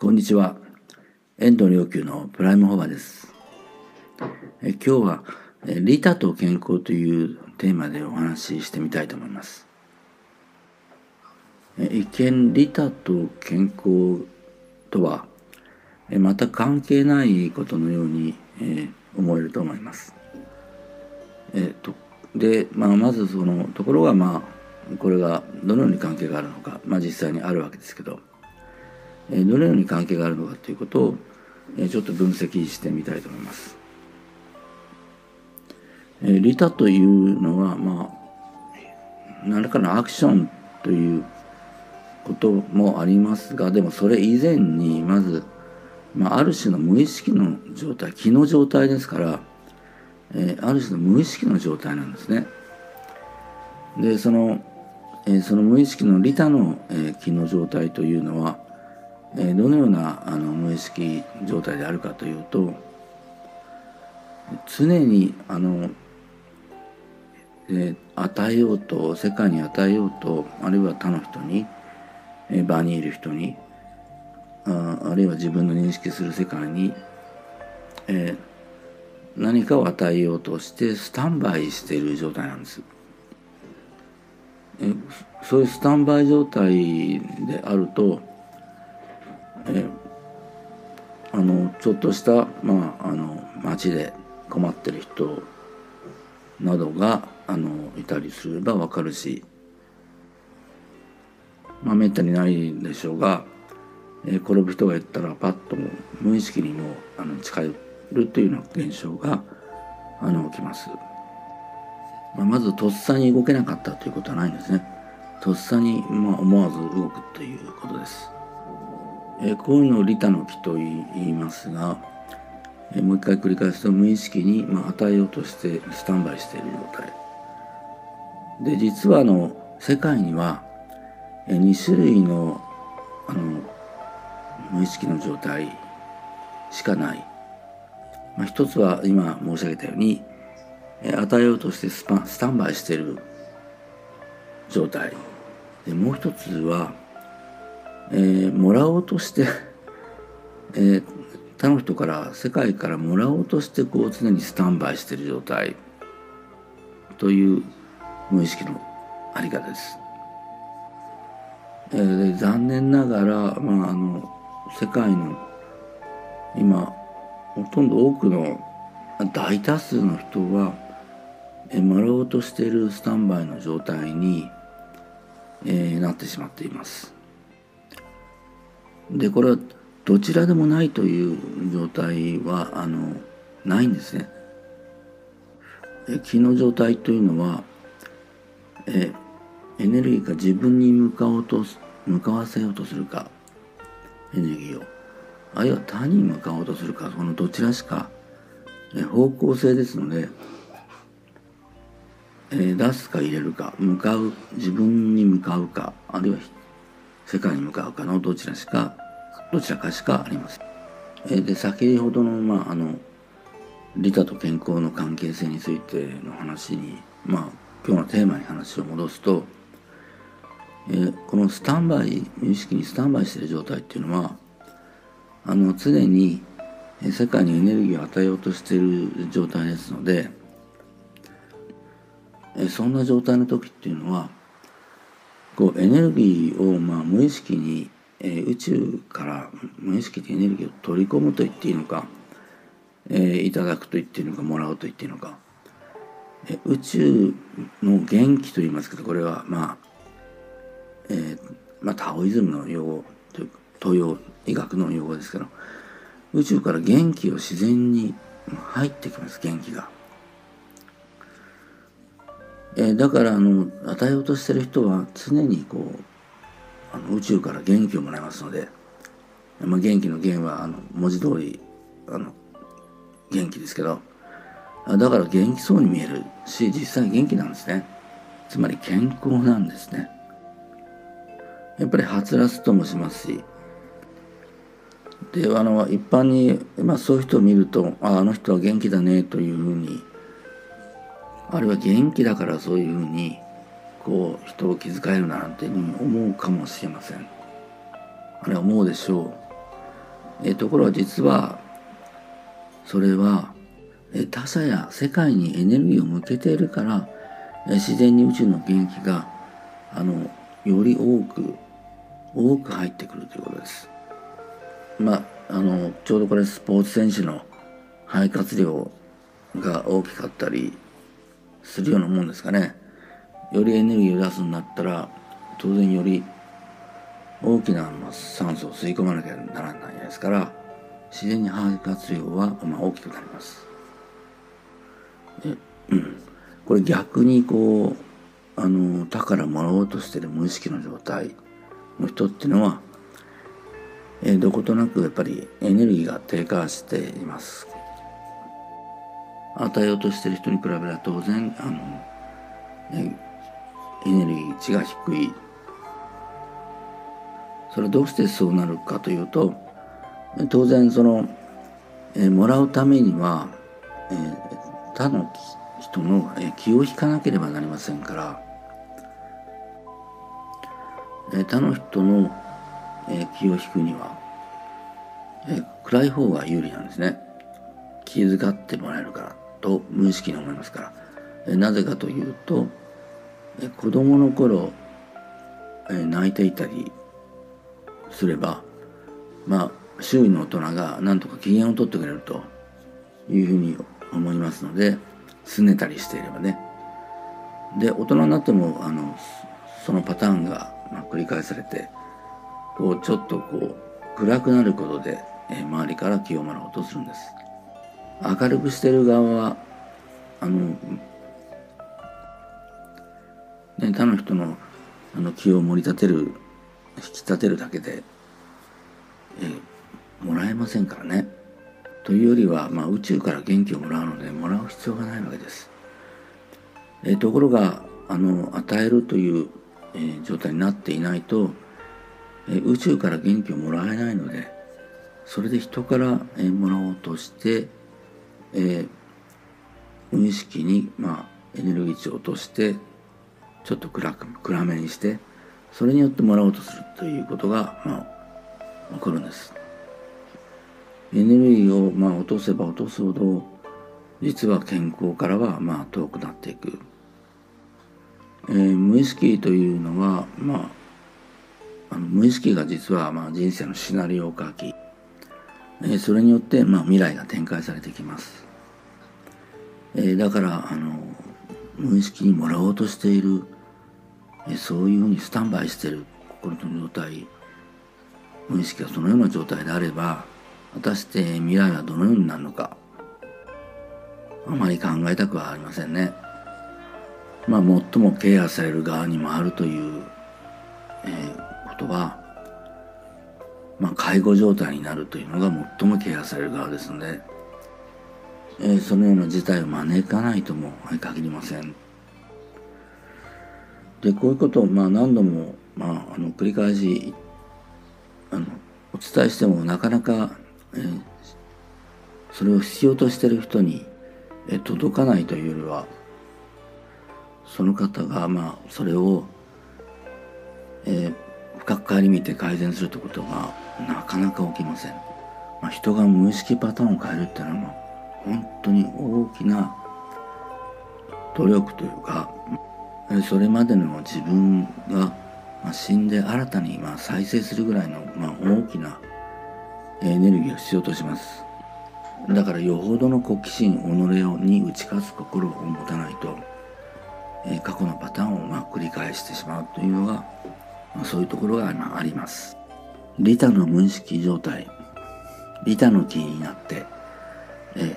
こんにちは。遠藤良久のプライムホバです。え今日はえ利他と健康というテーマでお話ししてみたいと思います。え一見利他と健康とは全く関係ないことのようにえ思えると思います。えっとで、まあ、まずそのところがまあこれがどのように関係があるのか、まあ、実際にあるわけですけど、どのように関係があるのかということを、ちょっと分析してみたいと思います。利他というのはまあ何らかのアクションということもありますがでもそれ以前にまず、まあ、ある種の無意識の状態気の状態ですからえ、ある種の無意識の状態なんですね。でその、え、その無意識の利他の、え、気の状態というのは、え、どのようなあの無意識状態であるかというと常にあの、え、与えようと世界に与えようとあるいは他の人に、え、場にいる人にああるいは自分の認識する世界に、え、何かを与えようとしてスタンバイしている状態なんです。えそういうスタンバイ状態であるとえあのちょっとした、まあ、あの街で困ってる人などがあのいたりすればわかるし、まあ、めったにないでしょうが、えー、転ぶ人がいったらパッと無意識にもあの近寄るというような現象があの起きます。まあ、まずとっさに動けなかったということはないんですね。とっさに、まあ、思わず動くということです。えこういうのを利他の木と言いますが、えもう一回繰り返すと無意識に、まあ、与えようとしてスタンバイしている状態。で実はあの世界にはえ2種類のあの無意識の状態しかないまあ、一つは今申し上げたようにえ与えようとしてスパスタンバイしている状態でもう一つは、えー、もらおうとして えー、他の人から世界からもらおうとしてこう常にスタンバイしている状態という無意識のあり方です。えー、残念ながら、まあ、あの世界の今ほとんど多くの大多数の人はえもらおうとしているスタンバイの状態に、えー、なってしまっています。でこれはどちらでもないという状態はあのないんですね。気の状態というのはえエネルギーが自分に向かおうと向かわせようとするかエネルギーをあるいは他に向かおうとするかそのどちらしかえ方向性ですので、え、出すか入れるか向かう自分に向かうかあるいは世界に向かうかのどちらしかどちらかしかありません。え、で先ほどの,、まあ、あの利他と健康の関係性についての話にまあ今日のテーマに話を戻すと、えー、このスタンバイ無意識にスタンバイしている状態っていうのはあの常に世界にエネルギーを与えようとしている状態ですのでえそんな状態の時っていうのはこうエネルギーをまあ無意識にえ宇宙から無意識でエネルギーを取り込むと言っていいのか、えー、いただくと言っていいのかもらうと言っていいのか、え宇宙の元気と言いますけどこれはまあ、えーまあ、タオイズムの用語というか東洋医学の用語ですけど宇宙から元気を自然に入ってきます元気が。えー、だからあの与えようとしてる人は常にこうあの宇宙から元気をもらいますので、まあ、元気の元はあの文字通りあの元気ですけどだから元気そうに見えるし実際元気なんですね。つまり健康なんですね。やっぱりはつらつともしますしであの一般に、まあ、そういう人を見るとああの人は元気だねというふうにあるいは元気だからそういうふうにこう人を気遣えるなんていうふうに思うかもしれませんあれは思うでしょうえところが実はそれは他者や世界にエネルギーを向けているから自然に宇宙の元気があのより多く多く入ってくるということです。まああのちょうどこれスポーツ選手の肺活量が大きかったりするようなもんですかね。よりエネルギーを出すんだったら当然より大きな酸素を吸い込まなきゃならないですから自然に肺活量はまあ大きくなります。でこれ逆にこうあの他からもらおうとしてる無意識の状態の人っていうのは、え、どことなくやっぱりエネルギーが低下しています。与えようとしてる人に比べれば当然あの、えエネルギー値が低い。それはどうしてそうなるかというと当然その、え、もらうためには、えー、他の人の気を引かなければなりませんから、えー、他の人の、えー、気を引くには、えー、暗い方が有利なんですね。気遣ってもらえるから。と無意識に思いますから、なぜかというと、え、子供の頃、泣いていたりすればまあ周囲の大人が何とか機嫌を取ってくれるというふうに思いますので拗ねたりしていればね。で大人になってもあのそのパターンが、ま、繰り返されてこうちょっとこう暗くなることで、え、周りから気をもらおうとするんです。明るくしてる側はあの、ね、他の人のあの気を盛り立てる引き立てるだけで、え、もらえませんからね。というよりは、まあ、宇宙から元気をもらうのでもらう必要がないわけです。え、ところがあの与えるという、えー、状態になっていないと、えー、宇宙から元気をもらえないのでそれで人から、えー、もらおうとして、えー、無意識に、まあ、エネルギー値を落としてちょっと暗く暗めにしてそれによってもらおうとするということが、まあ、起こるんです。エネルギーを、まあ、落とせば落とすほど実は健康からは、まあ、遠くなっていく。えー、無意識というのは、まあ、あの無意識が実は、まあ、人生のシナリオを書き、え、それによって、まあ、未来が展開されてきます。え、だからあの無意識にもらおうとしているえそういうふうにスタンバイしてる心の状態無意識がそのような状態であれば果たして未来はどのようになるのかあまり考えたくはありませんね。まあ最もケアされる側にもあるという、えー、ことは、まあ介護状態になるというのが最もケアされる側ですので、えー、そのような事態を招かないとも限りません。でこういうことをまあ何度も、まあ、あの繰り返しあのお伝えしてもなかなか、えー、それを必要としてる人に、えー、届かないというよりはその方がまあそれを、えー、深く顧みて改善するということがなかなか起きません。まあ、人が無意識パターンを変えるっていうのは本当に大きな努力というかそれまでの自分が死んで新たにま再生するぐらいのま大きなエネルギーを必要としますだからよほどの好奇心己に打ち勝つ心を持たないと過去のパターンをま繰り返してしまうというのがそういうところがあります。利他の無意識状態。利他の気になって、え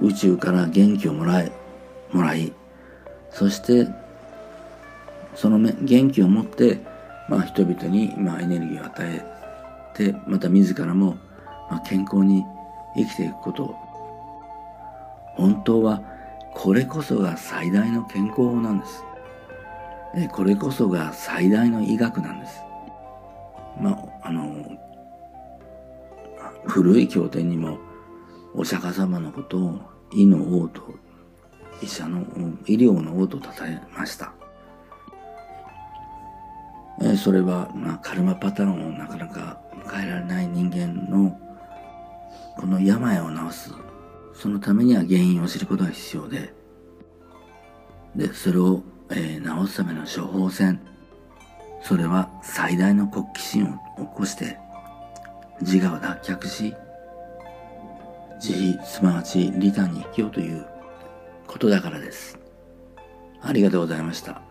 宇宙から元気をもらえもらい。そしてその元気を持って、まあ、人々に、まあ、エネルギーを与えてまた自らも、まあ、健康に生きていくこと。本当はこれこそが最大の健康法なんです。これこそが最大の医学なんです。まあ、あの、古い経典にもお釈迦様のことを医の王と医者の医療の王と称えました。えそれは、まあ、カルマパターンをなかなか変えられない人人間のこの病を治すそのためには原因を知ることが必要ででそれを、えー、治すための処方箋それは最大の国旗心を起こして自我を脱却し慈悲すなわち利他に生きようということだからです。ありがとうございました。